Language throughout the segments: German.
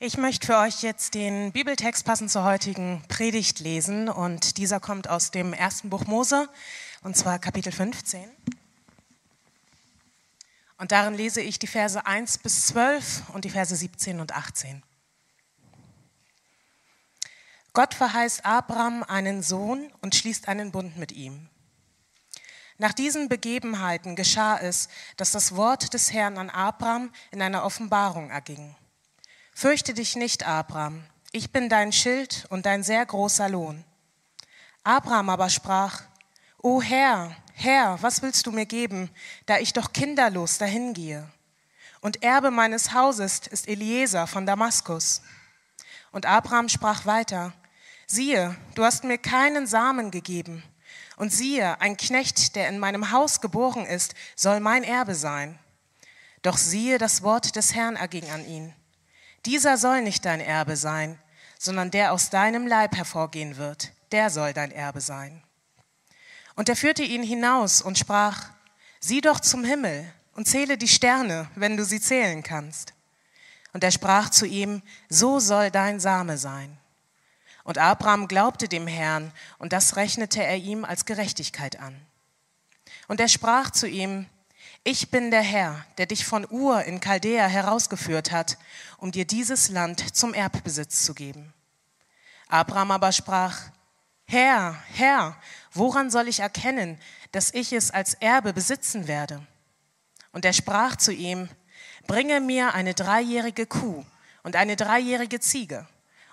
Ich möchte für euch jetzt den Bibeltext passend zur heutigen Predigt lesen und dieser kommt aus dem ersten Buch Mose und zwar Kapitel 15. Und darin lese ich die Verse 1 bis 12 und die Verse 17 und 18. Gott verheißt Abraham einen Sohn und schließt einen Bund mit ihm. Nach diesen Begebenheiten geschah es, dass das Wort des Herrn an Abraham in einer Offenbarung erging. Fürchte dich nicht, Abraham, ich bin dein Schild und dein sehr großer Lohn. Abraham aber sprach, O Herr, Herr, was willst du mir geben, da ich doch kinderlos dahingehe? Und Erbe meines Hauses ist Eliezer von Damaskus. Und Abraham sprach weiter, siehe, du hast mir keinen Samen gegeben, und siehe, ein Knecht, der in meinem Haus geboren ist, soll mein Erbe sein. Doch siehe, das Wort des Herrn erging an ihn. Dieser soll nicht dein Erbe sein, sondern der aus deinem Leib hervorgehen wird, der soll dein Erbe sein. Und er führte ihn hinaus und sprach, sieh doch zum Himmel und zähle die Sterne, wenn du sie zählen kannst. Und er sprach zu ihm, so soll dein Same sein. Und Abraham glaubte dem Herrn, und das rechnete er ihm als Gerechtigkeit an. Und er sprach zu ihm, ich bin der Herr, der dich von Ur in Chaldea herausgeführt hat, um dir dieses Land zum Erbbesitz zu geben. Abraham aber sprach, Herr, Herr, woran soll ich erkennen, dass ich es als Erbe besitzen werde? Und er sprach zu ihm, bringe mir eine dreijährige Kuh und eine dreijährige Ziege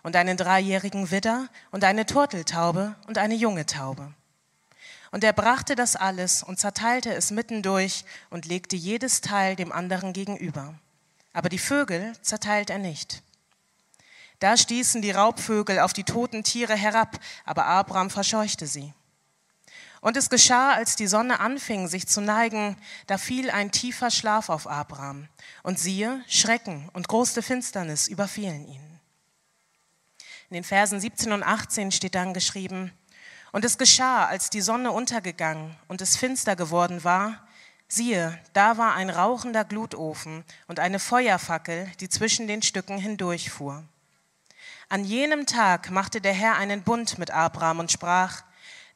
und einen dreijährigen Widder und eine Turteltaube und eine junge Taube. Und er brachte das alles und zerteilte es mittendurch und legte jedes Teil dem anderen gegenüber. Aber die Vögel zerteilt er nicht. Da stießen die Raubvögel auf die toten Tiere herab, aber Abraham verscheuchte sie. Und es geschah, als die Sonne anfing, sich zu neigen, da fiel ein tiefer Schlaf auf Abraham. Und siehe, Schrecken und große Finsternis überfielen ihn. In den Versen 17 und 18 steht dann geschrieben, und es geschah, als die Sonne untergegangen und es finster geworden war, siehe, da war ein rauchender Glutofen und eine Feuerfackel, die zwischen den Stücken hindurchfuhr. An jenem Tag machte der Herr einen Bund mit Abraham und sprach,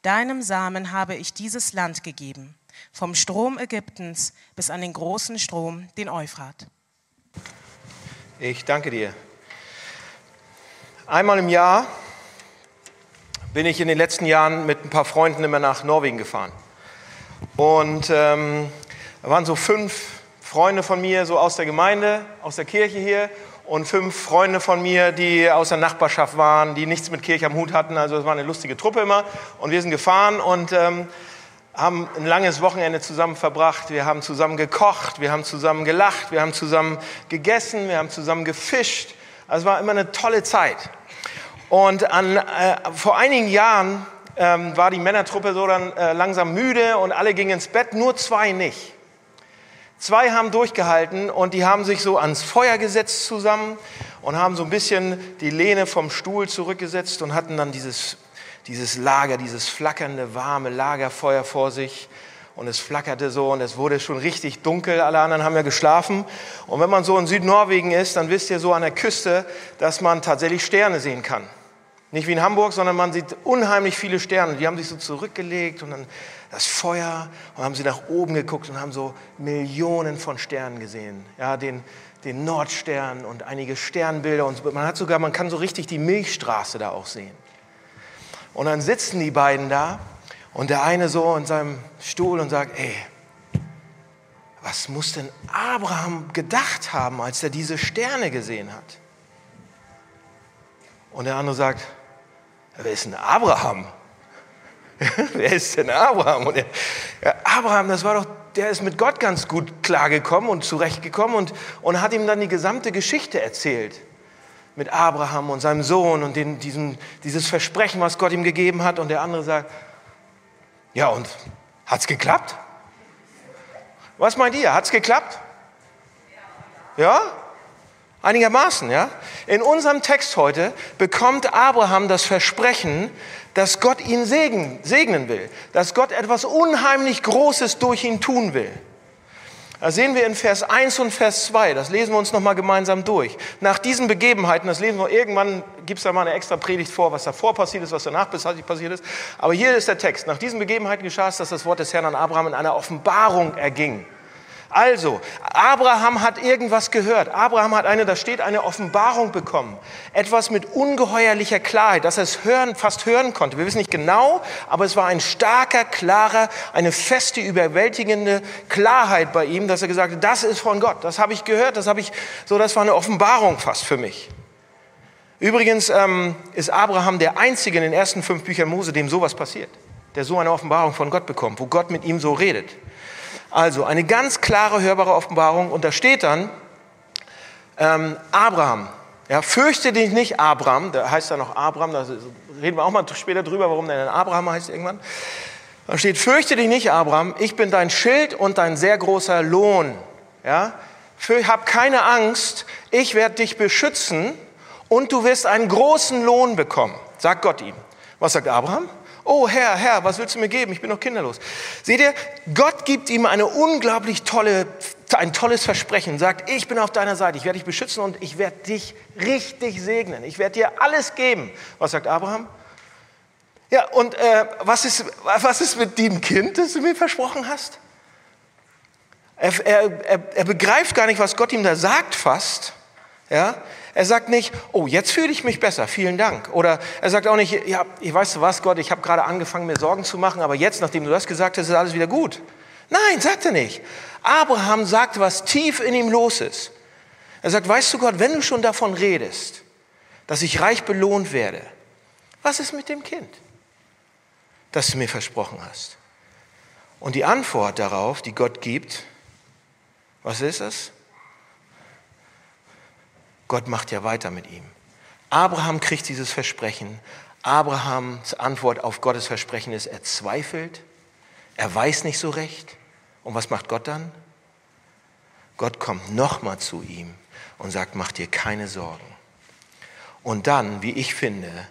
Deinem Samen habe ich dieses Land gegeben, vom Strom Ägyptens bis an den großen Strom, den Euphrat. Ich danke dir. Einmal im Jahr bin ich in den letzten Jahren mit ein paar Freunden immer nach Norwegen gefahren. Und ähm, da waren so fünf Freunde von mir, so aus der Gemeinde, aus der Kirche hier, und fünf Freunde von mir, die aus der Nachbarschaft waren, die nichts mit Kirche am Hut hatten. Also es war eine lustige Truppe immer. Und wir sind gefahren und ähm, haben ein langes Wochenende zusammen verbracht. Wir haben zusammen gekocht, wir haben zusammen gelacht, wir haben zusammen gegessen, wir haben zusammen gefischt. Also es war immer eine tolle Zeit. Und an, äh, vor einigen Jahren ähm, war die Männertruppe so dann äh, langsam müde und alle gingen ins Bett, nur zwei nicht. Zwei haben durchgehalten und die haben sich so ans Feuer gesetzt zusammen und haben so ein bisschen die Lehne vom Stuhl zurückgesetzt und hatten dann dieses, dieses Lager, dieses flackernde, warme Lagerfeuer vor sich. Und es flackerte so und es wurde schon richtig dunkel. Alle anderen haben ja geschlafen. Und wenn man so in Südnorwegen ist, dann wisst ihr so an der Küste, dass man tatsächlich Sterne sehen kann. Nicht wie in Hamburg, sondern man sieht unheimlich viele Sterne. Die haben sich so zurückgelegt und dann das Feuer und haben sie nach oben geguckt und haben so Millionen von Sternen gesehen. Ja, den, den Nordstern und einige Sternbilder und man hat sogar, man kann so richtig die Milchstraße da auch sehen. Und dann sitzen die beiden da und der eine so in seinem Stuhl und sagt, ey, was muss denn Abraham gedacht haben, als er diese Sterne gesehen hat? Und der andere sagt, wer ist denn Abraham? wer ist denn Abraham? Und er, ja, Abraham, das war doch, der ist mit Gott ganz gut klargekommen und zurechtgekommen und, und hat ihm dann die gesamte Geschichte erzählt. Mit Abraham und seinem Sohn und den, diesen, dieses Versprechen, was Gott ihm gegeben hat. Und der andere sagt, ja, und hat's geklappt? Was meint ihr? Hat's geklappt? Ja? Einigermaßen, ja? In unserem Text heute bekommt Abraham das Versprechen, dass Gott ihn segnen, will, dass Gott etwas unheimlich Großes durch ihn tun will. Da sehen wir in Vers 1 und Vers 2, das lesen wir uns nochmal gemeinsam durch. Nach diesen Begebenheiten, das lesen wir irgendwann, gibt es da mal eine extra Predigt vor, was davor passiert ist, was danach passiert ist. Aber hier ist der Text. Nach diesen Begebenheiten geschah es, dass das Wort des Herrn an Abraham in einer Offenbarung erging. Also, Abraham hat irgendwas gehört. Abraham hat eine, da steht, eine Offenbarung bekommen. Etwas mit ungeheuerlicher Klarheit, dass er es hören, fast hören konnte. Wir wissen nicht genau, aber es war ein starker, klarer, eine feste, überwältigende Klarheit bei ihm, dass er gesagt hat, das ist von Gott. Das habe ich gehört, das habe ich, so, das war eine Offenbarung fast für mich. Übrigens ähm, ist Abraham der Einzige in den ersten fünf Büchern Mose, dem sowas passiert, der so eine Offenbarung von Gott bekommt, wo Gott mit ihm so redet. Also eine ganz klare, hörbare Offenbarung. Und da steht dann, ähm, Abraham, ja, fürchte dich nicht, Abraham, da heißt er noch Abraham, da reden wir auch mal später drüber, warum der denn Abraham heißt irgendwann. Da steht, fürchte dich nicht, Abraham, ich bin dein Schild und dein sehr großer Lohn. Ja? Hab keine Angst, ich werde dich beschützen und du wirst einen großen Lohn bekommen, sagt Gott ihm. Was sagt Abraham? Oh Herr, Herr, was willst du mir geben? Ich bin noch kinderlos. Seht ihr, Gott gibt ihm eine unglaublich tolle, ein tolles Versprechen. Sagt, ich bin auf deiner Seite, ich werde dich beschützen und ich werde dich richtig segnen. Ich werde dir alles geben. Was sagt Abraham? Ja, und äh, was, ist, was ist mit dem Kind, das du mir versprochen hast? Er, er, er, er begreift gar nicht, was Gott ihm da sagt fast. Ja, er sagt nicht, oh, jetzt fühle ich mich besser, vielen Dank. Oder er sagt auch nicht, ja, ich weiß was, Gott, ich habe gerade angefangen, mir Sorgen zu machen, aber jetzt, nachdem du das gesagt hast, ist alles wieder gut. Nein, sagt er nicht. Abraham sagt, was tief in ihm los ist. Er sagt, weißt du Gott, wenn du schon davon redest, dass ich reich belohnt werde, was ist mit dem Kind, das du mir versprochen hast? Und die Antwort darauf, die Gott gibt, was ist es? Gott macht ja weiter mit ihm. Abraham kriegt dieses Versprechen. Abrahams Antwort auf Gottes Versprechen ist, er zweifelt, er weiß nicht so recht. Und was macht Gott dann? Gott kommt nochmal zu ihm und sagt, mach dir keine Sorgen. Und dann, wie ich finde,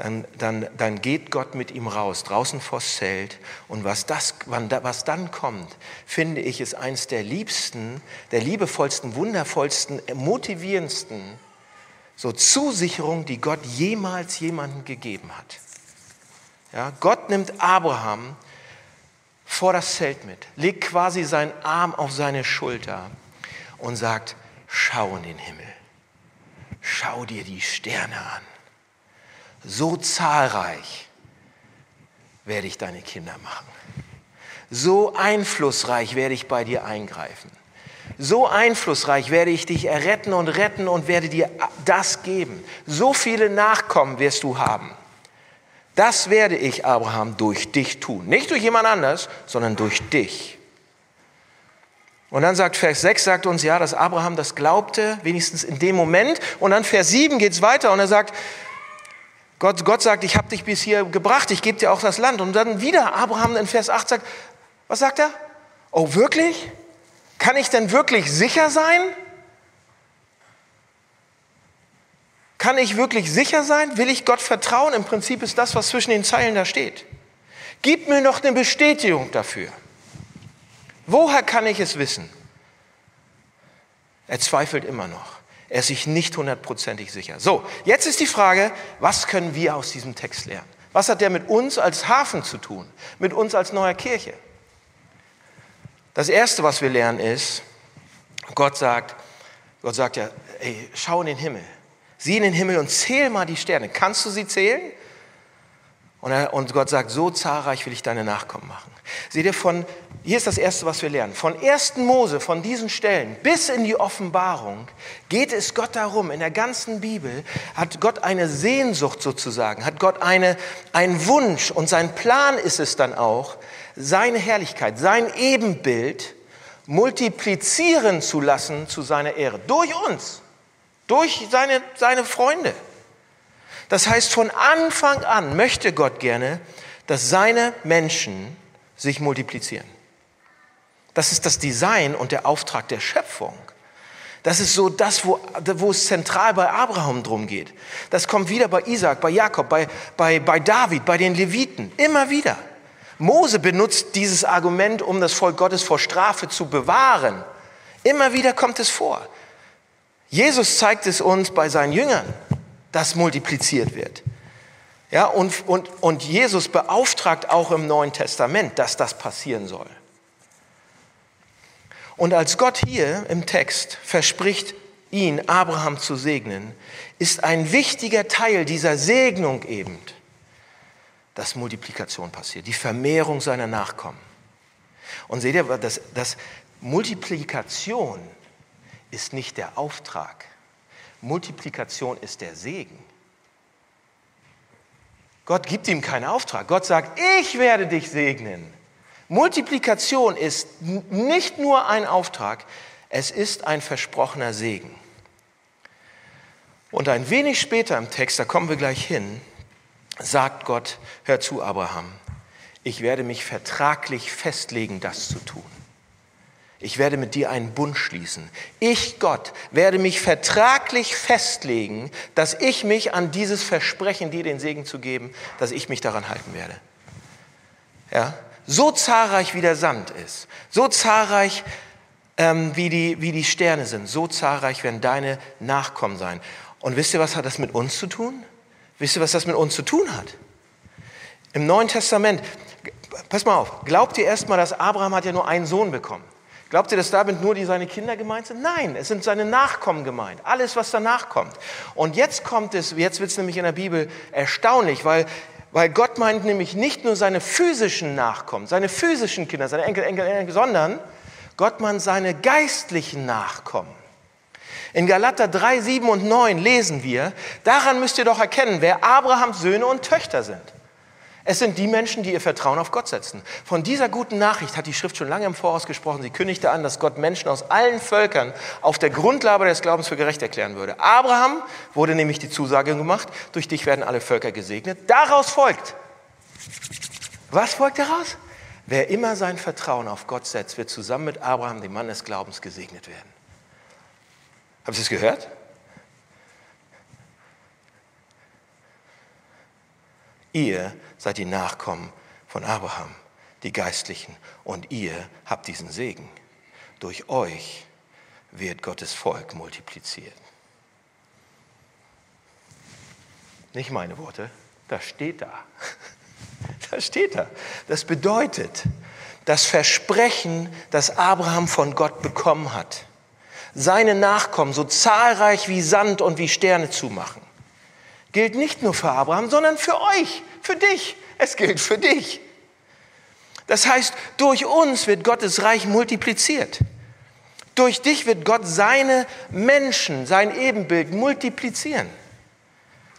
dann, dann, dann geht Gott mit ihm raus, draußen vors Zelt. Und was, das, was dann kommt, finde ich, ist eines der liebsten, der liebevollsten, wundervollsten, motivierendsten so Zusicherungen, die Gott jemals jemandem gegeben hat. Ja, Gott nimmt Abraham vor das Zelt mit, legt quasi seinen Arm auf seine Schulter und sagt, schau in den Himmel, schau dir die Sterne an so zahlreich werde ich deine Kinder machen. So einflussreich werde ich bei dir eingreifen. So einflussreich werde ich dich erretten und retten und werde dir das geben. So viele Nachkommen wirst du haben. Das werde ich, Abraham, durch dich tun. Nicht durch jemand anders, sondern durch dich. Und dann sagt Vers 6, sagt uns ja, dass Abraham das glaubte, wenigstens in dem Moment. Und dann Vers 7 geht es weiter und er sagt, Gott, Gott sagt, ich habe dich bis hier gebracht, ich gebe dir auch das Land. Und dann wieder Abraham in Vers 8 sagt, was sagt er? Oh, wirklich? Kann ich denn wirklich sicher sein? Kann ich wirklich sicher sein? Will ich Gott vertrauen? Im Prinzip ist das, was zwischen den Zeilen da steht. Gib mir noch eine Bestätigung dafür. Woher kann ich es wissen? Er zweifelt immer noch. Er ist sich nicht hundertprozentig sicher. So, jetzt ist die Frage, was können wir aus diesem Text lernen? Was hat der mit uns als Hafen zu tun? Mit uns als neuer Kirche? Das Erste, was wir lernen, ist, Gott sagt, Gott sagt ja, ey, schau in den Himmel. Sieh in den Himmel und zähl mal die Sterne. Kannst du sie zählen? Und, er, und Gott sagt, so zahlreich will ich deine Nachkommen machen. Seht ihr, von, hier ist das Erste, was wir lernen. Von 1. Mose, von diesen Stellen bis in die Offenbarung geht es Gott darum, in der ganzen Bibel hat Gott eine Sehnsucht sozusagen, hat Gott eine, einen Wunsch und sein Plan ist es dann auch, seine Herrlichkeit, sein Ebenbild multiplizieren zu lassen zu seiner Ehre. Durch uns, durch seine, seine Freunde. Das heißt, von Anfang an möchte Gott gerne, dass seine Menschen sich multiplizieren. Das ist das Design und der Auftrag der Schöpfung. Das ist so das, wo, wo es zentral bei Abraham drum geht. Das kommt wieder bei Isaac, bei Jakob, bei, bei, bei David, bei den Leviten, immer wieder. Mose benutzt dieses Argument, um das Volk Gottes vor Strafe zu bewahren. Immer wieder kommt es vor. Jesus zeigt es uns bei seinen Jüngern, dass multipliziert wird. Ja, und, und, und Jesus beauftragt auch im Neuen Testament, dass das passieren soll. Und als Gott hier im Text verspricht, ihn, Abraham, zu segnen, ist ein wichtiger Teil dieser Segnung eben, dass Multiplikation passiert, die Vermehrung seiner Nachkommen. Und seht ihr, dass, dass Multiplikation ist nicht der Auftrag. Multiplikation ist der Segen. Gott gibt ihm keinen Auftrag. Gott sagt, ich werde dich segnen. Multiplikation ist nicht nur ein Auftrag, es ist ein versprochener Segen. Und ein wenig später im Text, da kommen wir gleich hin, sagt Gott, hör zu, Abraham, ich werde mich vertraglich festlegen, das zu tun. Ich werde mit dir einen Bund schließen. Ich, Gott, werde mich vertraglich festlegen, dass ich mich an dieses Versprechen, dir den Segen zu geben, dass ich mich daran halten werde. Ja? So zahlreich wie der Sand ist, so zahlreich ähm, wie, die, wie die Sterne sind, so zahlreich werden deine Nachkommen sein. Und wisst ihr, was hat das mit uns zu tun? Wisst ihr, was das mit uns zu tun hat? Im Neuen Testament, pass mal auf, glaubt ihr erstmal, dass Abraham hat ja nur einen Sohn bekommen? Glaubt ihr, dass damit nur die seine Kinder gemeint sind? Nein, es sind seine Nachkommen gemeint. Alles, was danach kommt. Und jetzt kommt es, jetzt wird es nämlich in der Bibel erstaunlich, weil, weil Gott meint nämlich nicht nur seine physischen Nachkommen, seine physischen Kinder, seine Enkel, Enkel, Enkel, sondern Gott meint seine geistlichen Nachkommen. In Galater 3, 7 und 9 lesen wir, daran müsst ihr doch erkennen, wer Abrahams Söhne und Töchter sind. Es sind die Menschen, die ihr Vertrauen auf Gott setzen. Von dieser guten Nachricht hat die Schrift schon lange im Voraus gesprochen. Sie kündigte an, dass Gott Menschen aus allen Völkern auf der Grundlage des Glaubens für gerecht erklären würde. Abraham wurde nämlich die Zusage gemacht, durch dich werden alle Völker gesegnet. Daraus folgt. Was folgt daraus? Wer immer sein Vertrauen auf Gott setzt, wird zusammen mit Abraham, dem Mann des Glaubens, gesegnet werden. Habt ihr es gehört? Ihr seid die Nachkommen von Abraham, die Geistlichen, und ihr habt diesen Segen. Durch euch wird Gottes Volk multipliziert. Nicht meine Worte, das steht da. Das steht da. Das bedeutet, das Versprechen, das Abraham von Gott bekommen hat, seine Nachkommen so zahlreich wie Sand und wie Sterne zu machen, gilt nicht nur für Abraham, sondern für euch, für dich. Es gilt für dich. Das heißt, durch uns wird Gottes Reich multipliziert. Durch dich wird Gott seine Menschen, sein Ebenbild multiplizieren.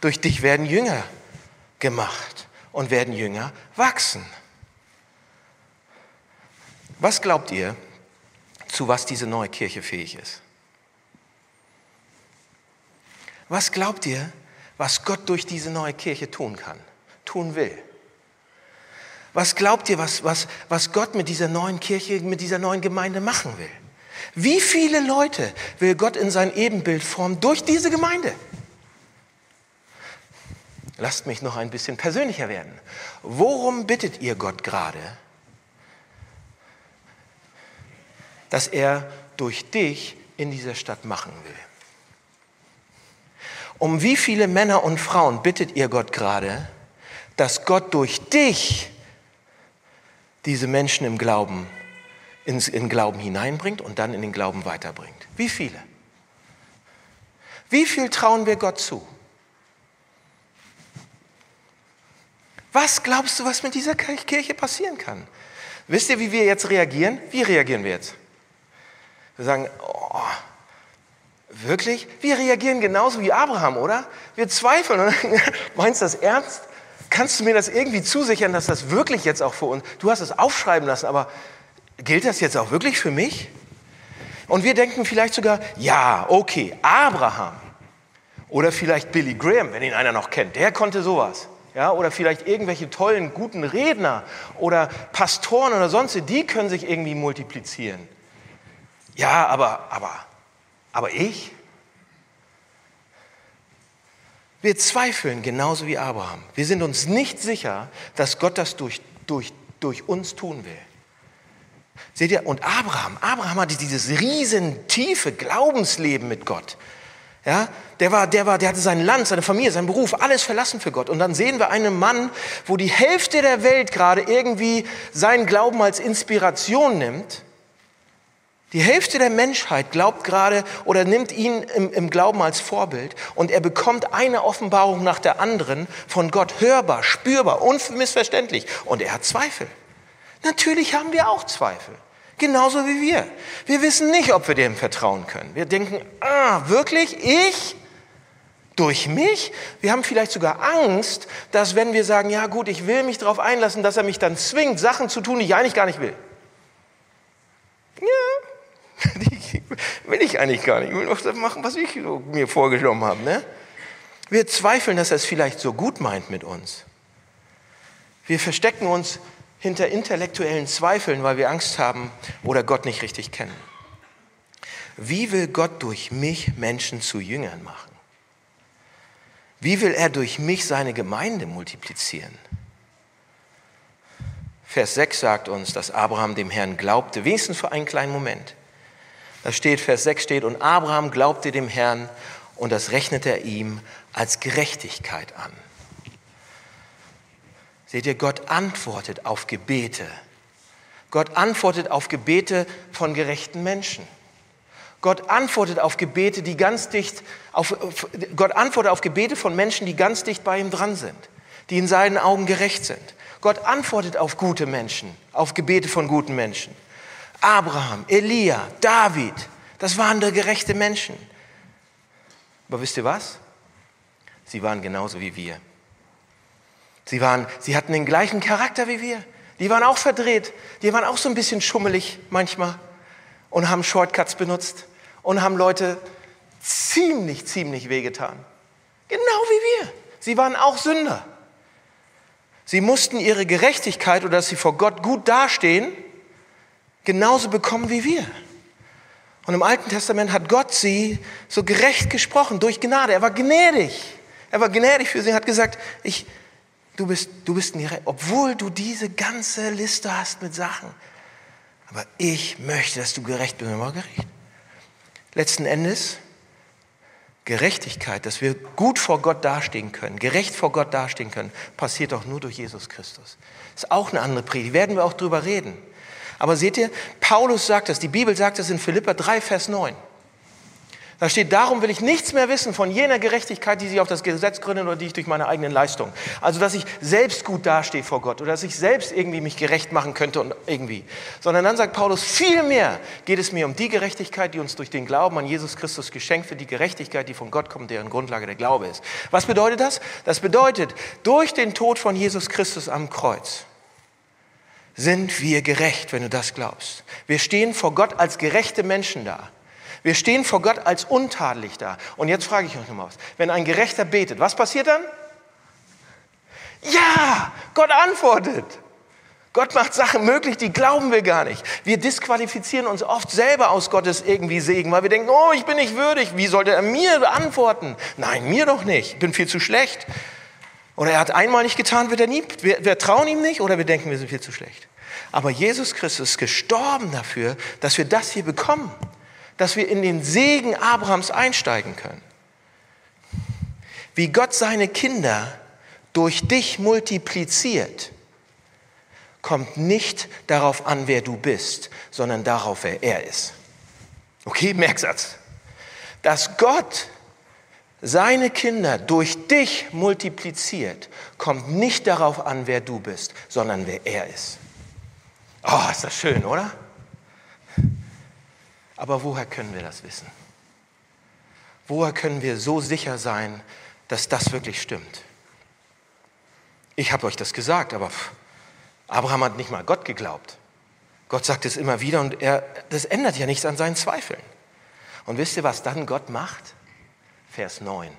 Durch dich werden Jünger gemacht und werden Jünger wachsen. Was glaubt ihr, zu was diese neue Kirche fähig ist? Was glaubt ihr, was Gott durch diese neue Kirche tun kann, tun will? Was glaubt ihr, was, was, was Gott mit dieser neuen Kirche, mit dieser neuen Gemeinde machen will? Wie viele Leute will Gott in sein Ebenbild formen durch diese Gemeinde? Lasst mich noch ein bisschen persönlicher werden. Worum bittet ihr Gott gerade? Dass er durch dich in dieser Stadt machen will. Um wie viele Männer und Frauen bittet ihr Gott gerade, dass Gott durch dich diese Menschen im Glauben, ins, in Glauben hineinbringt und dann in den Glauben weiterbringt? Wie viele? Wie viel trauen wir Gott zu? Was glaubst du, was mit dieser Kirche passieren kann? Wisst ihr, wie wir jetzt reagieren? Wie reagieren wir jetzt? Wir sagen, oh, Wirklich? Wir reagieren genauso wie Abraham, oder? Wir zweifeln. Meinst du das ernst? Kannst du mir das irgendwie zusichern, dass das wirklich jetzt auch für uns, du hast es aufschreiben lassen, aber gilt das jetzt auch wirklich für mich? Und wir denken vielleicht sogar, ja, okay, Abraham oder vielleicht Billy Graham, wenn ihn einer noch kennt, der konnte sowas. Ja, oder vielleicht irgendwelche tollen, guten Redner oder Pastoren oder sonst, die können sich irgendwie multiplizieren. Ja, aber, aber aber ich? Wir zweifeln genauso wie Abraham. Wir sind uns nicht sicher, dass Gott das durch, durch durch uns tun will. Seht ihr, und Abraham, Abraham hatte dieses riesen tiefe Glaubensleben mit Gott. Ja, der war, der war, der hatte sein Land, seine Familie, seinen Beruf, alles verlassen für Gott. Und dann sehen wir einen Mann, wo die Hälfte der Welt gerade irgendwie seinen Glauben als Inspiration nimmt. Die Hälfte der Menschheit glaubt gerade oder nimmt ihn im, im Glauben als Vorbild und er bekommt eine Offenbarung nach der anderen von Gott hörbar, spürbar, unmissverständlich und er hat Zweifel. Natürlich haben wir auch Zweifel. Genauso wie wir. Wir wissen nicht, ob wir dem vertrauen können. Wir denken, ah, wirklich? Ich? Durch mich? Wir haben vielleicht sogar Angst, dass wenn wir sagen, ja gut, ich will mich darauf einlassen, dass er mich dann zwingt, Sachen zu tun, die ich eigentlich gar nicht will. Ja, will ich eigentlich gar nicht. Ich will doch das machen, was ich mir vorgenommen habe. Ne? Wir zweifeln, dass er es vielleicht so gut meint mit uns. Wir verstecken uns hinter intellektuellen Zweifeln, weil wir Angst haben oder Gott nicht richtig kennen. Wie will Gott durch mich Menschen zu Jüngern machen? Wie will er durch mich seine Gemeinde multiplizieren? Vers 6 sagt uns, dass Abraham dem Herrn glaubte, wenigstens für einen kleinen Moment. Da steht, Vers 6 steht, und Abraham glaubte dem Herrn und das rechnete er ihm als Gerechtigkeit an. Seht ihr, Gott antwortet auf Gebete. Gott antwortet auf Gebete von gerechten Menschen. Gott antwortet auf Gebete, die ganz dicht, auf, Gott antwortet auf Gebete von Menschen, die ganz dicht bei ihm dran sind, die in seinen Augen gerecht sind. Gott antwortet auf gute Menschen, auf Gebete von guten Menschen. Abraham, Elia, David, das waren da gerechte Menschen. Aber wisst ihr was? Sie waren genauso wie wir. Sie, waren, sie hatten den gleichen Charakter wie wir. Die waren auch verdreht. Die waren auch so ein bisschen schummelig manchmal und haben Shortcuts benutzt und haben Leute ziemlich, ziemlich wehgetan. Genau wie wir. Sie waren auch Sünder. Sie mussten ihre Gerechtigkeit oder dass sie vor Gott gut dastehen, genauso bekommen wie wir. Und im Alten Testament hat Gott sie so gerecht gesprochen, durch Gnade. Er war gnädig. Er war gnädig für sie und hat gesagt, ich, du bist, du bist nicht, obwohl du diese ganze Liste hast mit Sachen. Aber ich möchte, dass du gerecht bist. War gerecht. Letzten Endes, Gerechtigkeit, dass wir gut vor Gott dastehen können, gerecht vor Gott dastehen können, passiert doch nur durch Jesus Christus. Das ist auch eine andere Predigt, werden wir auch drüber reden. Aber seht ihr, Paulus sagt das, die Bibel sagt das in Philippa 3, Vers 9. Da steht, darum will ich nichts mehr wissen von jener Gerechtigkeit, die sich auf das Gesetz gründet oder die ich durch meine eigenen Leistungen. Also, dass ich selbst gut dastehe vor Gott oder dass ich selbst irgendwie mich gerecht machen könnte und irgendwie. Sondern dann sagt Paulus, vielmehr geht es mir um die Gerechtigkeit, die uns durch den Glauben an Jesus Christus geschenkt wird, die Gerechtigkeit, die von Gott kommt, deren Grundlage der Glaube ist. Was bedeutet das? Das bedeutet, durch den Tod von Jesus Christus am Kreuz sind wir gerecht, wenn du das glaubst. Wir stehen vor Gott als gerechte Menschen da. Wir stehen vor Gott als untadelig da. Und jetzt frage ich euch nochmal was. Wenn ein Gerechter betet, was passiert dann? Ja, Gott antwortet. Gott macht Sachen möglich, die glauben wir gar nicht. Wir disqualifizieren uns oft selber aus Gottes irgendwie Segen, weil wir denken, oh, ich bin nicht würdig. Wie sollte er mir antworten? Nein, mir doch nicht. Ich bin viel zu schlecht. Oder er hat einmal nicht getan, wird er nie. Wir, wir trauen ihm nicht oder wir denken, wir sind viel zu schlecht. Aber Jesus Christus ist gestorben dafür, dass wir das hier bekommen dass wir in den Segen Abrahams einsteigen können. Wie Gott seine Kinder durch dich multipliziert, kommt nicht darauf an, wer du bist, sondern darauf, wer er ist. Okay, Merksatz. Dass Gott seine Kinder durch dich multipliziert, kommt nicht darauf an, wer du bist, sondern wer er ist. Oh, ist das schön, oder? Aber woher können wir das wissen? Woher können wir so sicher sein, dass das wirklich stimmt? Ich habe euch das gesagt, aber Abraham hat nicht mal Gott geglaubt. Gott sagt es immer wieder und er, das ändert ja nichts an seinen Zweifeln. Und wisst ihr, was dann Gott macht? Vers 9.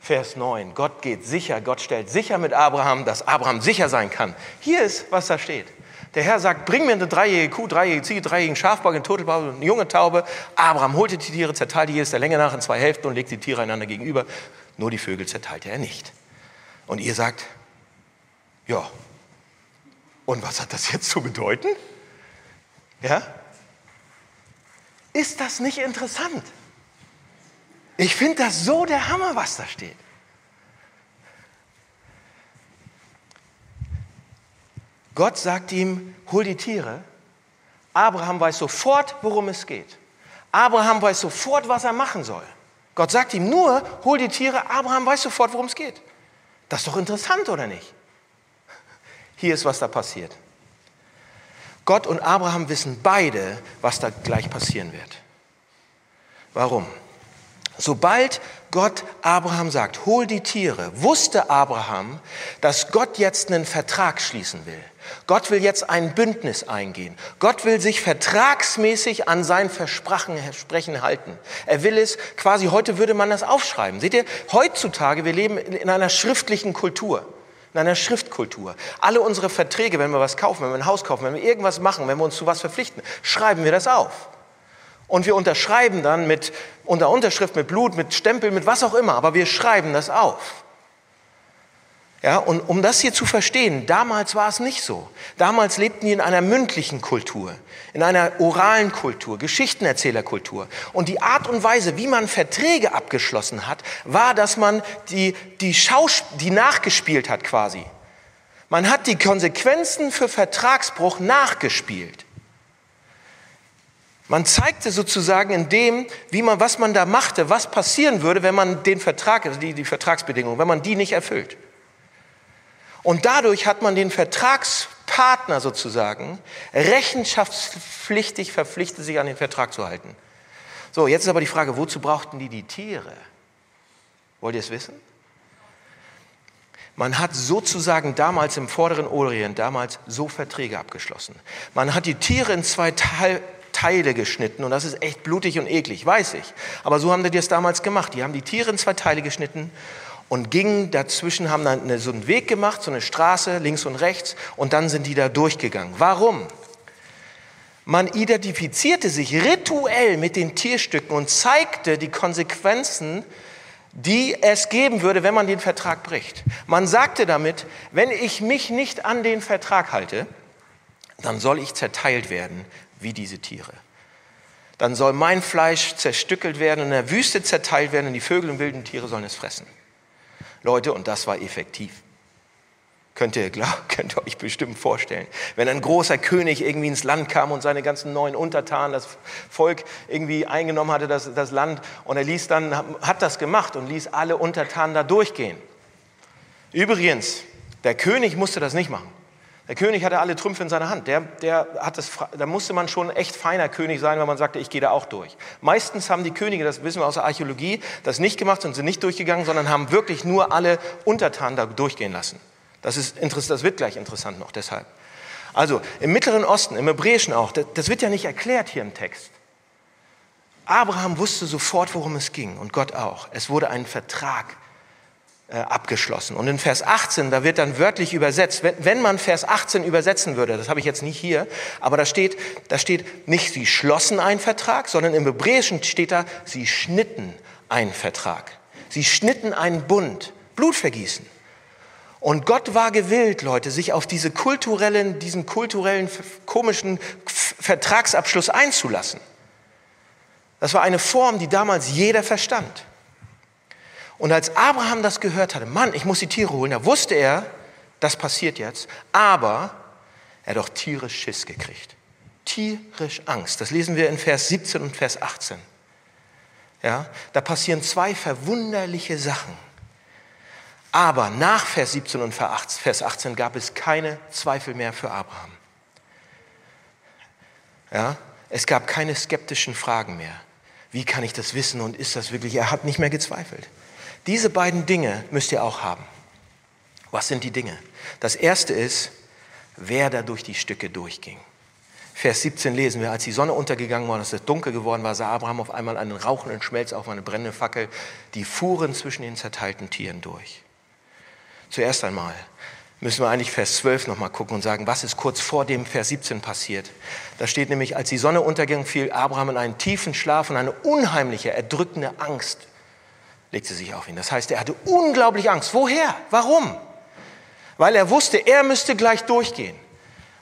Vers 9. Gott geht sicher, Gott stellt sicher mit Abraham, dass Abraham sicher sein kann. Hier ist, was da steht. Der Herr sagt, bring mir eine dreijährige Kuh, dreijährige Ziege, dreijährigen Schafbock, eine Turteltaube, eine junge Taube. Abraham holte die Tiere, zerteilte jedes der Länge nach in zwei Hälften und legte die Tiere einander gegenüber. Nur die Vögel zerteilte er nicht. Und ihr sagt, ja. Und was hat das jetzt zu bedeuten? Ja? Ist das nicht interessant? Ich finde das so der Hammer, was da steht. Gott sagt ihm, hol die Tiere. Abraham weiß sofort, worum es geht. Abraham weiß sofort, was er machen soll. Gott sagt ihm nur, hol die Tiere. Abraham weiß sofort, worum es geht. Das ist doch interessant, oder nicht? Hier ist, was da passiert. Gott und Abraham wissen beide, was da gleich passieren wird. Warum? Sobald Gott Abraham sagt, hol die Tiere, wusste Abraham, dass Gott jetzt einen Vertrag schließen will. Gott will jetzt ein Bündnis eingehen. Gott will sich vertragsmäßig an sein Versprechen halten. Er will es quasi, heute würde man das aufschreiben. Seht ihr, heutzutage, wir leben in einer schriftlichen Kultur in einer Schriftkultur. Alle unsere Verträge, wenn wir was kaufen, wenn wir ein Haus kaufen, wenn wir irgendwas machen, wenn wir uns zu was verpflichten, schreiben wir das auf. Und wir unterschreiben dann mit unter Unterschrift, mit Blut, mit Stempel, mit was auch immer, aber wir schreiben das auf. Ja, und um das hier zu verstehen, damals war es nicht so. Damals lebten die in einer mündlichen Kultur, in einer oralen Kultur, Geschichtenerzählerkultur. Und die Art und Weise, wie man Verträge abgeschlossen hat, war, dass man die, die, Schaus die nachgespielt hat quasi. Man hat die Konsequenzen für Vertragsbruch nachgespielt. Man zeigte sozusagen in dem, wie man, was man da machte, was passieren würde, wenn man den Vertrag, also die, die Vertragsbedingungen, wenn man die nicht erfüllt. Und dadurch hat man den Vertragspartner sozusagen rechenschaftspflichtig verpflichtet, sich an den Vertrag zu halten. So, jetzt ist aber die Frage, wozu brauchten die die Tiere? Wollt ihr es wissen? Man hat sozusagen damals im vorderen Orient damals so Verträge abgeschlossen. Man hat die Tiere in zwei Teile geschnitten und das ist echt blutig und eklig, weiß ich. Aber so haben die das damals gemacht. Die haben die Tiere in zwei Teile geschnitten und gingen dazwischen, haben dann so einen Weg gemacht, so eine Straße links und rechts und dann sind die da durchgegangen. Warum? Man identifizierte sich rituell mit den Tierstücken und zeigte die Konsequenzen, die es geben würde, wenn man den Vertrag bricht. Man sagte damit, wenn ich mich nicht an den Vertrag halte, dann soll ich zerteilt werden wie diese Tiere. Dann soll mein Fleisch zerstückelt werden in der Wüste zerteilt werden und die Vögel und wilden Tiere sollen es fressen. Leute, und das war effektiv. Könnt ihr, könnt ihr euch bestimmt vorstellen. Wenn ein großer König irgendwie ins Land kam und seine ganzen neuen Untertanen, das Volk irgendwie eingenommen hatte, das, das Land, und er ließ dann, hat das gemacht und ließ alle Untertanen da durchgehen. Übrigens, der König musste das nicht machen. Der König hatte alle Trümpfe in seiner Hand. Der, der hat das, da musste man schon echt feiner König sein, wenn man sagte, ich gehe da auch durch. Meistens haben die Könige, das wissen wir aus der Archäologie, das nicht gemacht und sind nicht durchgegangen, sondern haben wirklich nur alle Untertanen da durchgehen lassen. Das, ist, das wird gleich interessant noch deshalb. Also im Mittleren Osten, im Hebräischen auch, das, das wird ja nicht erklärt hier im Text. Abraham wusste sofort, worum es ging und Gott auch. Es wurde ein Vertrag abgeschlossen. Und in Vers 18, da wird dann wörtlich übersetzt, wenn, wenn man Vers 18 übersetzen würde, das habe ich jetzt nicht hier, aber da steht, da steht nicht, sie schlossen einen Vertrag, sondern im Hebräischen steht da, sie schnitten einen Vertrag. Sie schnitten einen Bund, Blutvergießen. Und Gott war gewillt, Leute, sich auf diese kulturellen, diesen kulturellen, komischen Vertragsabschluss einzulassen. Das war eine Form, die damals jeder verstand. Und als Abraham das gehört hatte, Mann, ich muss die Tiere holen, da wusste er, das passiert jetzt, aber er hat doch tierisch Schiss gekriegt. Tierisch Angst. Das lesen wir in Vers 17 und Vers 18. Ja, da passieren zwei verwunderliche Sachen. Aber nach Vers 17 und Vers 18 gab es keine Zweifel mehr für Abraham. Ja, es gab keine skeptischen Fragen mehr. Wie kann ich das wissen und ist das wirklich? Er hat nicht mehr gezweifelt. Diese beiden Dinge müsst ihr auch haben. Was sind die Dinge? Das erste ist, wer da durch die Stücke durchging. Vers 17 lesen wir, als die Sonne untergegangen war und es dunkel geworden war, sah Abraham auf einmal einen rauchenden Schmelz auf eine brennende Fackel. Die fuhren zwischen den zerteilten Tieren durch. Zuerst einmal müssen wir eigentlich Vers 12 nochmal gucken und sagen, was ist kurz vor dem Vers 17 passiert. Da steht nämlich, als die Sonne unterging, fiel Abraham in einen tiefen Schlaf und eine unheimliche, erdrückende Angst legte sich auf ihn. Das heißt, er hatte unglaublich Angst. Woher? Warum? Weil er wusste, er müsste gleich durchgehen.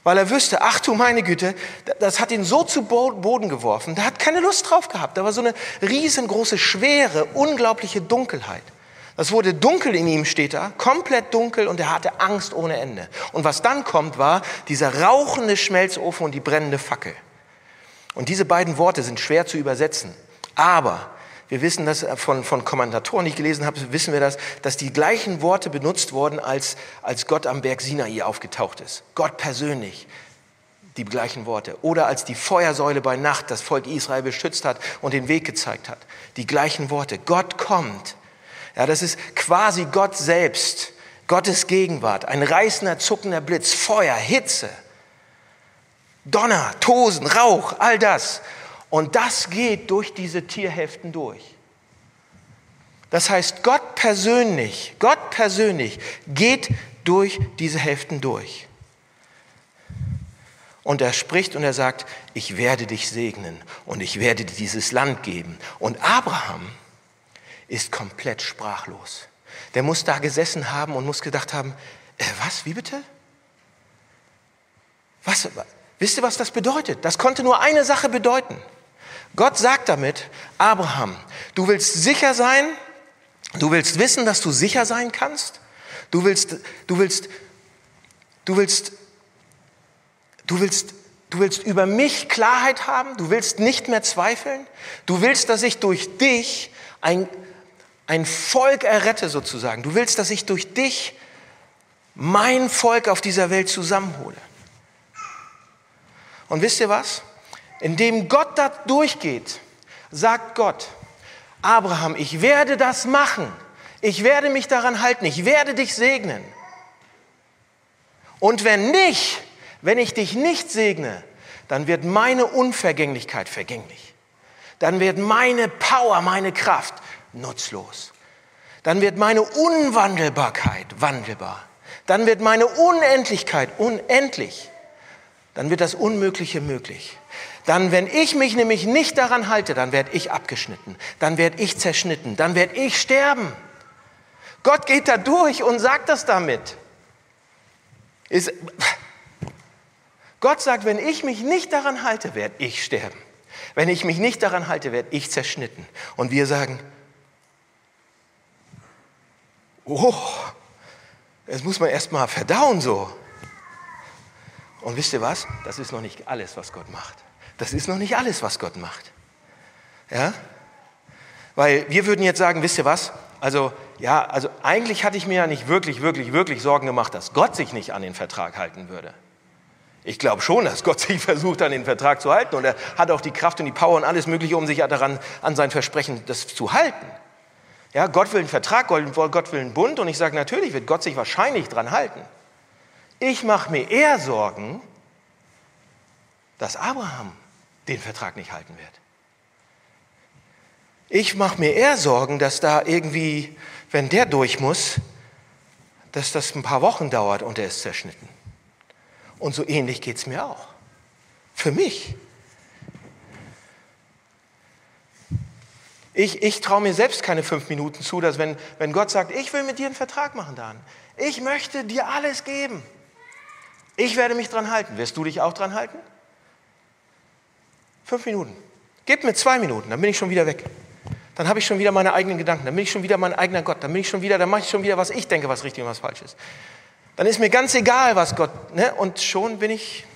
weil er wüsste, ach du meine Güte, das hat ihn so zu Boden geworfen, der hat keine Lust drauf gehabt. Da war so eine riesengroße, schwere, unglaubliche Dunkelheit. Das wurde dunkel in ihm, steht da, komplett dunkel und er hatte Angst ohne Ende. Und was dann kommt, war dieser rauchende Schmelzofen und die brennende Fackel. Und diese beiden Worte sind schwer zu übersetzen. Aber wir wissen das von, von Kommentatoren, die ich gelesen habe, wissen wir das, dass die gleichen Worte benutzt wurden, als, als Gott am Berg Sinai aufgetaucht ist. Gott persönlich, die gleichen Worte. Oder als die Feuersäule bei Nacht das Volk Israel beschützt hat und den Weg gezeigt hat. Die gleichen Worte. Gott kommt. Ja, das ist quasi Gott selbst. Gottes Gegenwart. Ein reißender, zuckender Blitz. Feuer, Hitze. Donner, Tosen, Rauch, all das. Und das geht durch diese Tierhälften durch. Das heißt, Gott persönlich, Gott persönlich geht durch diese Hälften durch. Und er spricht und er sagt, ich werde dich segnen und ich werde dir dieses Land geben. Und Abraham ist komplett sprachlos. Der muss da gesessen haben und muss gedacht haben, äh, was, wie bitte? Was, wisst ihr, was das bedeutet? Das konnte nur eine Sache bedeuten. Gott sagt damit, Abraham, du willst sicher sein, du willst wissen, dass du sicher sein kannst, du willst, du willst, du willst, du willst, du willst über mich Klarheit haben, du willst nicht mehr zweifeln, du willst, dass ich durch dich ein, ein Volk errette sozusagen, du willst, dass ich durch dich mein Volk auf dieser Welt zusammenhole. Und wisst ihr was? Indem Gott da durchgeht, sagt Gott, Abraham, ich werde das machen. Ich werde mich daran halten. Ich werde dich segnen. Und wenn nicht, wenn ich dich nicht segne, dann wird meine Unvergänglichkeit vergänglich. Dann wird meine Power, meine Kraft nutzlos. Dann wird meine Unwandelbarkeit wandelbar. Dann wird meine Unendlichkeit unendlich. Dann wird das Unmögliche möglich. Dann, wenn ich mich nämlich nicht daran halte, dann werde ich abgeschnitten, dann werde ich zerschnitten, dann werde ich sterben. Gott geht da durch und sagt das damit. Ist, Gott sagt, wenn ich mich nicht daran halte, werde ich sterben. Wenn ich mich nicht daran halte, werde ich zerschnitten. Und wir sagen, oh, das muss man erst mal verdauen so. Und wisst ihr was? Das ist noch nicht alles, was Gott macht. Das ist noch nicht alles, was Gott macht. Ja? Weil wir würden jetzt sagen, wisst ihr was? Also, ja, also eigentlich hatte ich mir ja nicht wirklich, wirklich, wirklich Sorgen gemacht, dass Gott sich nicht an den Vertrag halten würde. Ich glaube schon, dass Gott sich versucht, an den Vertrag zu halten und er hat auch die Kraft und die Power und alles Mögliche, um sich daran, an sein Versprechen das zu halten. Ja, Gott will einen Vertrag, Gott will einen Bund und ich sage, natürlich wird Gott sich wahrscheinlich daran halten. Ich mache mir eher Sorgen, dass Abraham den Vertrag nicht halten wird. Ich mache mir eher Sorgen, dass da irgendwie, wenn der durch muss, dass das ein paar Wochen dauert und er ist zerschnitten. Und so ähnlich geht es mir auch. Für mich. Ich, ich traue mir selbst keine fünf Minuten zu, dass wenn, wenn Gott sagt, ich will mit dir einen Vertrag machen, Dan, ich möchte dir alles geben. Ich werde mich dran halten. Wirst du dich auch dran halten? Fünf Minuten. Gebt mir zwei Minuten, dann bin ich schon wieder weg. Dann habe ich schon wieder meine eigenen Gedanken, dann bin ich schon wieder mein eigener Gott, dann bin ich schon wieder, dann mache ich schon wieder, was ich denke, was richtig und was falsch ist. Dann ist mir ganz egal, was Gott, ne? und schon bin ich.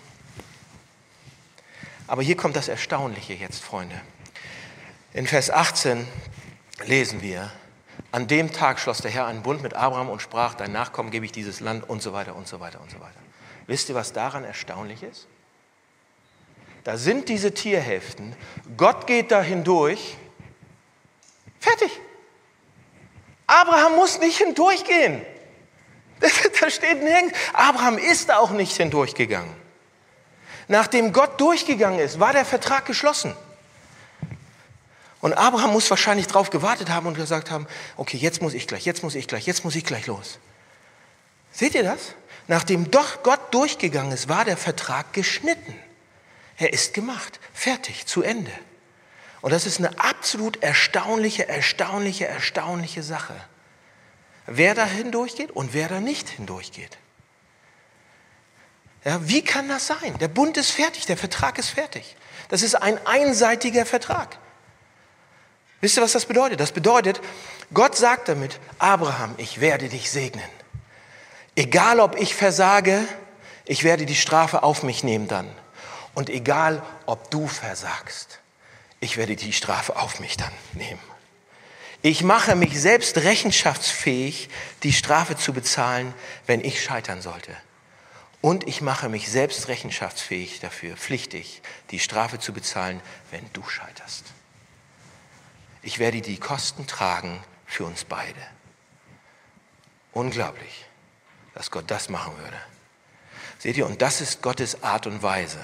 Aber hier kommt das Erstaunliche jetzt, Freunde. In Vers 18 lesen wir, an dem Tag schloss der Herr einen Bund mit Abraham und sprach, dein Nachkommen gebe ich dieses Land und so weiter und so weiter und so weiter. Wisst ihr, was daran erstaunlich ist? Da sind diese Tierhälften. Gott geht da hindurch. Fertig. Abraham muss nicht hindurchgehen. Da steht nirgends. Abraham ist auch nicht hindurchgegangen. Nachdem Gott durchgegangen ist, war der Vertrag geschlossen. Und Abraham muss wahrscheinlich darauf gewartet haben und gesagt haben, okay, jetzt muss ich gleich, jetzt muss ich gleich, jetzt muss ich gleich los. Seht ihr das? Nachdem doch Gott durchgegangen ist, war der Vertrag geschnitten. Er ist gemacht, fertig, zu Ende. Und das ist eine absolut erstaunliche, erstaunliche, erstaunliche Sache. Wer da hindurchgeht und wer da nicht hindurchgeht. Ja, wie kann das sein? Der Bund ist fertig, der Vertrag ist fertig. Das ist ein einseitiger Vertrag. Wisst ihr, was das bedeutet? Das bedeutet, Gott sagt damit, Abraham, ich werde dich segnen. Egal ob ich versage, ich werde die Strafe auf mich nehmen dann. Und egal ob du versagst, ich werde die Strafe auf mich dann nehmen. Ich mache mich selbst rechenschaftsfähig, die Strafe zu bezahlen, wenn ich scheitern sollte. Und ich mache mich selbst rechenschaftsfähig dafür, pflichtig, die Strafe zu bezahlen, wenn du scheiterst. Ich werde die Kosten tragen für uns beide. Unglaublich, dass Gott das machen würde. Seht ihr, und das ist Gottes Art und Weise,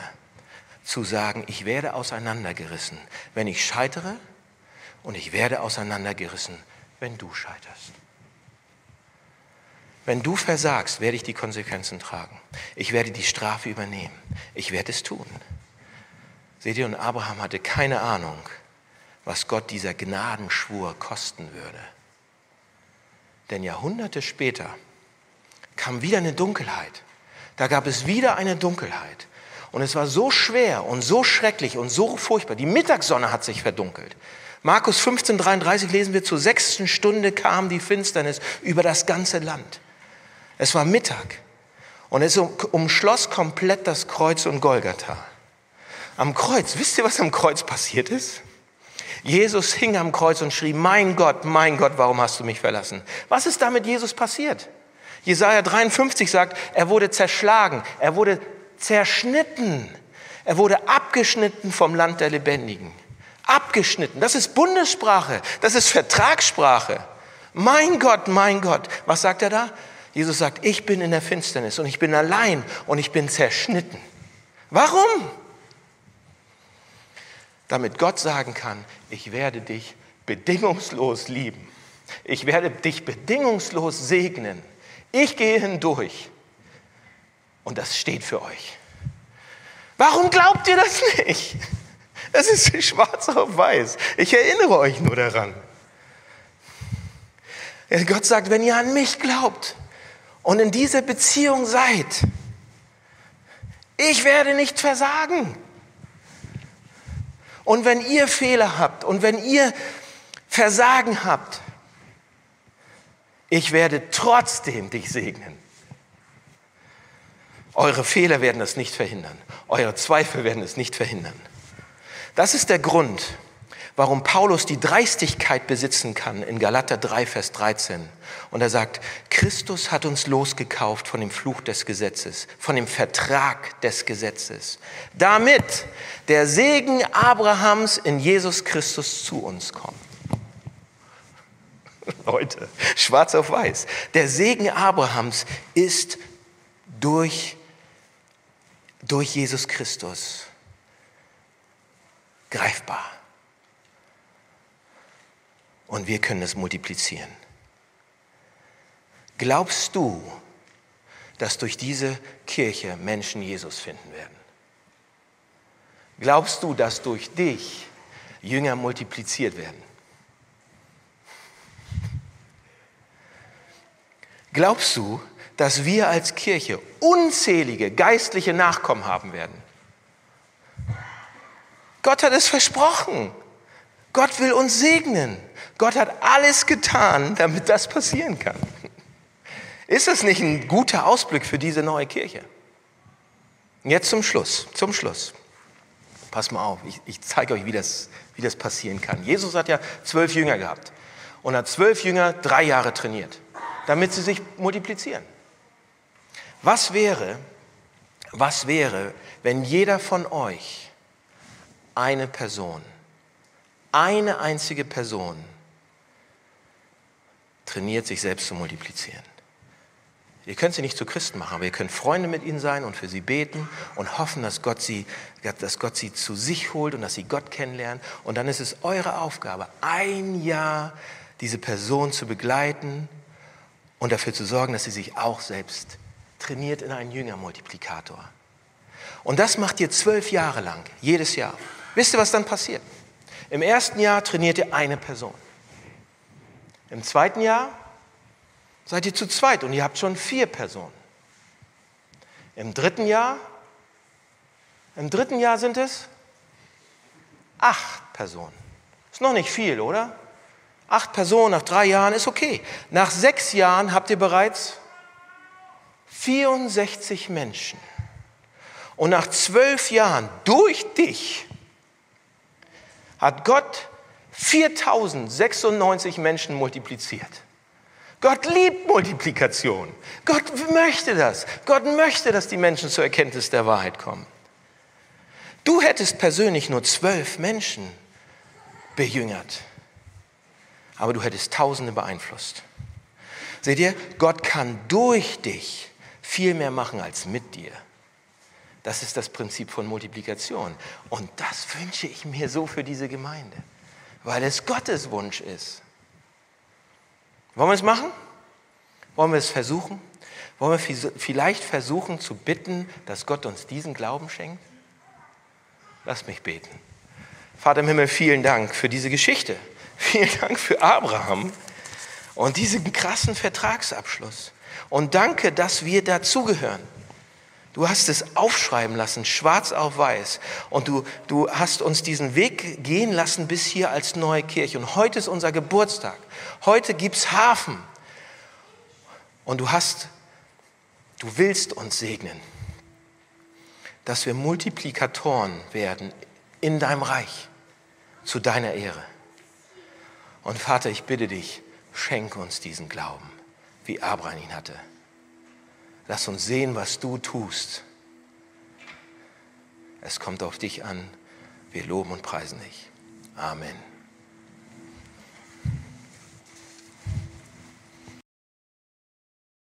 zu sagen, ich werde auseinandergerissen, wenn ich scheitere und ich werde auseinandergerissen, wenn du scheiterst. Wenn du versagst, werde ich die Konsequenzen tragen. Ich werde die Strafe übernehmen. Ich werde es tun. Seht ihr, und Abraham hatte keine Ahnung, was Gott dieser Gnadenschwur kosten würde. Denn Jahrhunderte später kam wieder eine Dunkelheit. Da gab es wieder eine Dunkelheit. Und es war so schwer und so schrecklich und so furchtbar. Die Mittagssonne hat sich verdunkelt. Markus 15,33 lesen wir, zur sechsten Stunde kam die Finsternis über das ganze Land. Es war Mittag und es umschloss komplett das Kreuz und Golgatha. Am Kreuz, wisst ihr, was am Kreuz passiert ist? Jesus hing am Kreuz und schrie, mein Gott, mein Gott, warum hast du mich verlassen? Was ist da mit Jesus passiert? Jesaja 53 sagt, er wurde zerschlagen, er wurde zerschnitten, er wurde abgeschnitten vom Land der Lebendigen. Abgeschnitten, das ist Bundessprache, das ist Vertragssprache. Mein Gott, mein Gott, was sagt er da? Jesus sagt, ich bin in der Finsternis und ich bin allein und ich bin zerschnitten. Warum? Damit Gott sagen kann, ich werde dich bedingungslos lieben. Ich werde dich bedingungslos segnen. Ich gehe hindurch. Und das steht für euch. Warum glaubt ihr das nicht? Es ist schwarz auf weiß. Ich erinnere euch nur daran. Gott sagt, wenn ihr an mich glaubt, und in dieser Beziehung seid, ich werde nicht versagen. Und wenn ihr Fehler habt und wenn ihr Versagen habt, ich werde trotzdem dich segnen. Eure Fehler werden es nicht verhindern. Eure Zweifel werden es nicht verhindern. Das ist der Grund, warum Paulus die Dreistigkeit besitzen kann in Galater 3, Vers 13. Und er sagt, Christus hat uns losgekauft von dem Fluch des Gesetzes, von dem Vertrag des Gesetzes, damit der Segen Abrahams in Jesus Christus zu uns kommt. Leute, schwarz auf weiß. Der Segen Abrahams ist durch, durch Jesus Christus greifbar und wir können es multiplizieren. Glaubst du, dass durch diese Kirche Menschen Jesus finden werden? Glaubst du, dass durch dich Jünger multipliziert werden? Glaubst du, dass wir als Kirche unzählige geistliche Nachkommen haben werden? Gott hat es versprochen. Gott will uns segnen. Gott hat alles getan, damit das passieren kann. Ist das nicht ein guter Ausblick für diese neue Kirche? Jetzt zum Schluss, zum Schluss. Pass mal auf, ich, ich zeige euch, wie das, wie das passieren kann. Jesus hat ja zwölf Jünger gehabt und hat zwölf Jünger drei Jahre trainiert, damit sie sich multiplizieren. Was wäre, was wäre, wenn jeder von euch eine Person eine einzige Person trainiert, sich selbst zu multiplizieren. Ihr könnt sie nicht zu Christen machen, aber ihr könnt Freunde mit ihnen sein und für sie beten und hoffen, dass Gott sie, dass Gott sie zu sich holt und dass sie Gott kennenlernen. Und dann ist es eure Aufgabe, ein Jahr diese Person zu begleiten und dafür zu sorgen, dass sie sich auch selbst trainiert in einen Jüngermultiplikator. Und das macht ihr zwölf Jahre lang, jedes Jahr. Wisst ihr, was dann passiert? Im ersten Jahr trainiert ihr eine Person. Im zweiten Jahr seid ihr zu zweit und ihr habt schon vier Personen. Im dritten Jahr, im dritten Jahr sind es acht Personen. Ist noch nicht viel, oder? Acht Personen nach drei Jahren ist okay. Nach sechs Jahren habt ihr bereits 64 Menschen. Und nach zwölf Jahren durch dich hat Gott 4096 Menschen multipliziert. Gott liebt Multiplikation. Gott möchte das. Gott möchte, dass die Menschen zur Erkenntnis der Wahrheit kommen. Du hättest persönlich nur zwölf Menschen bejüngert, aber du hättest Tausende beeinflusst. Seht ihr, Gott kann durch dich viel mehr machen als mit dir. Das ist das Prinzip von Multiplikation. Und das wünsche ich mir so für diese Gemeinde, weil es Gottes Wunsch ist. Wollen wir es machen? Wollen wir es versuchen? Wollen wir vielleicht versuchen zu bitten, dass Gott uns diesen Glauben schenkt? Lass mich beten. Vater im Himmel, vielen Dank für diese Geschichte. Vielen Dank für Abraham und diesen krassen Vertragsabschluss. Und danke, dass wir dazugehören. Du hast es aufschreiben lassen, schwarz auf weiß. Und du, du hast uns diesen Weg gehen lassen bis hier als neue Kirche. Und heute ist unser Geburtstag. Heute gibt es Hafen. Und du hast, du willst uns segnen, dass wir Multiplikatoren werden in deinem Reich zu deiner Ehre. Und Vater, ich bitte dich, schenke uns diesen Glauben, wie Abraham ihn hatte. Lass uns sehen, was du tust. Es kommt auf dich an. Wir loben und preisen dich. Amen.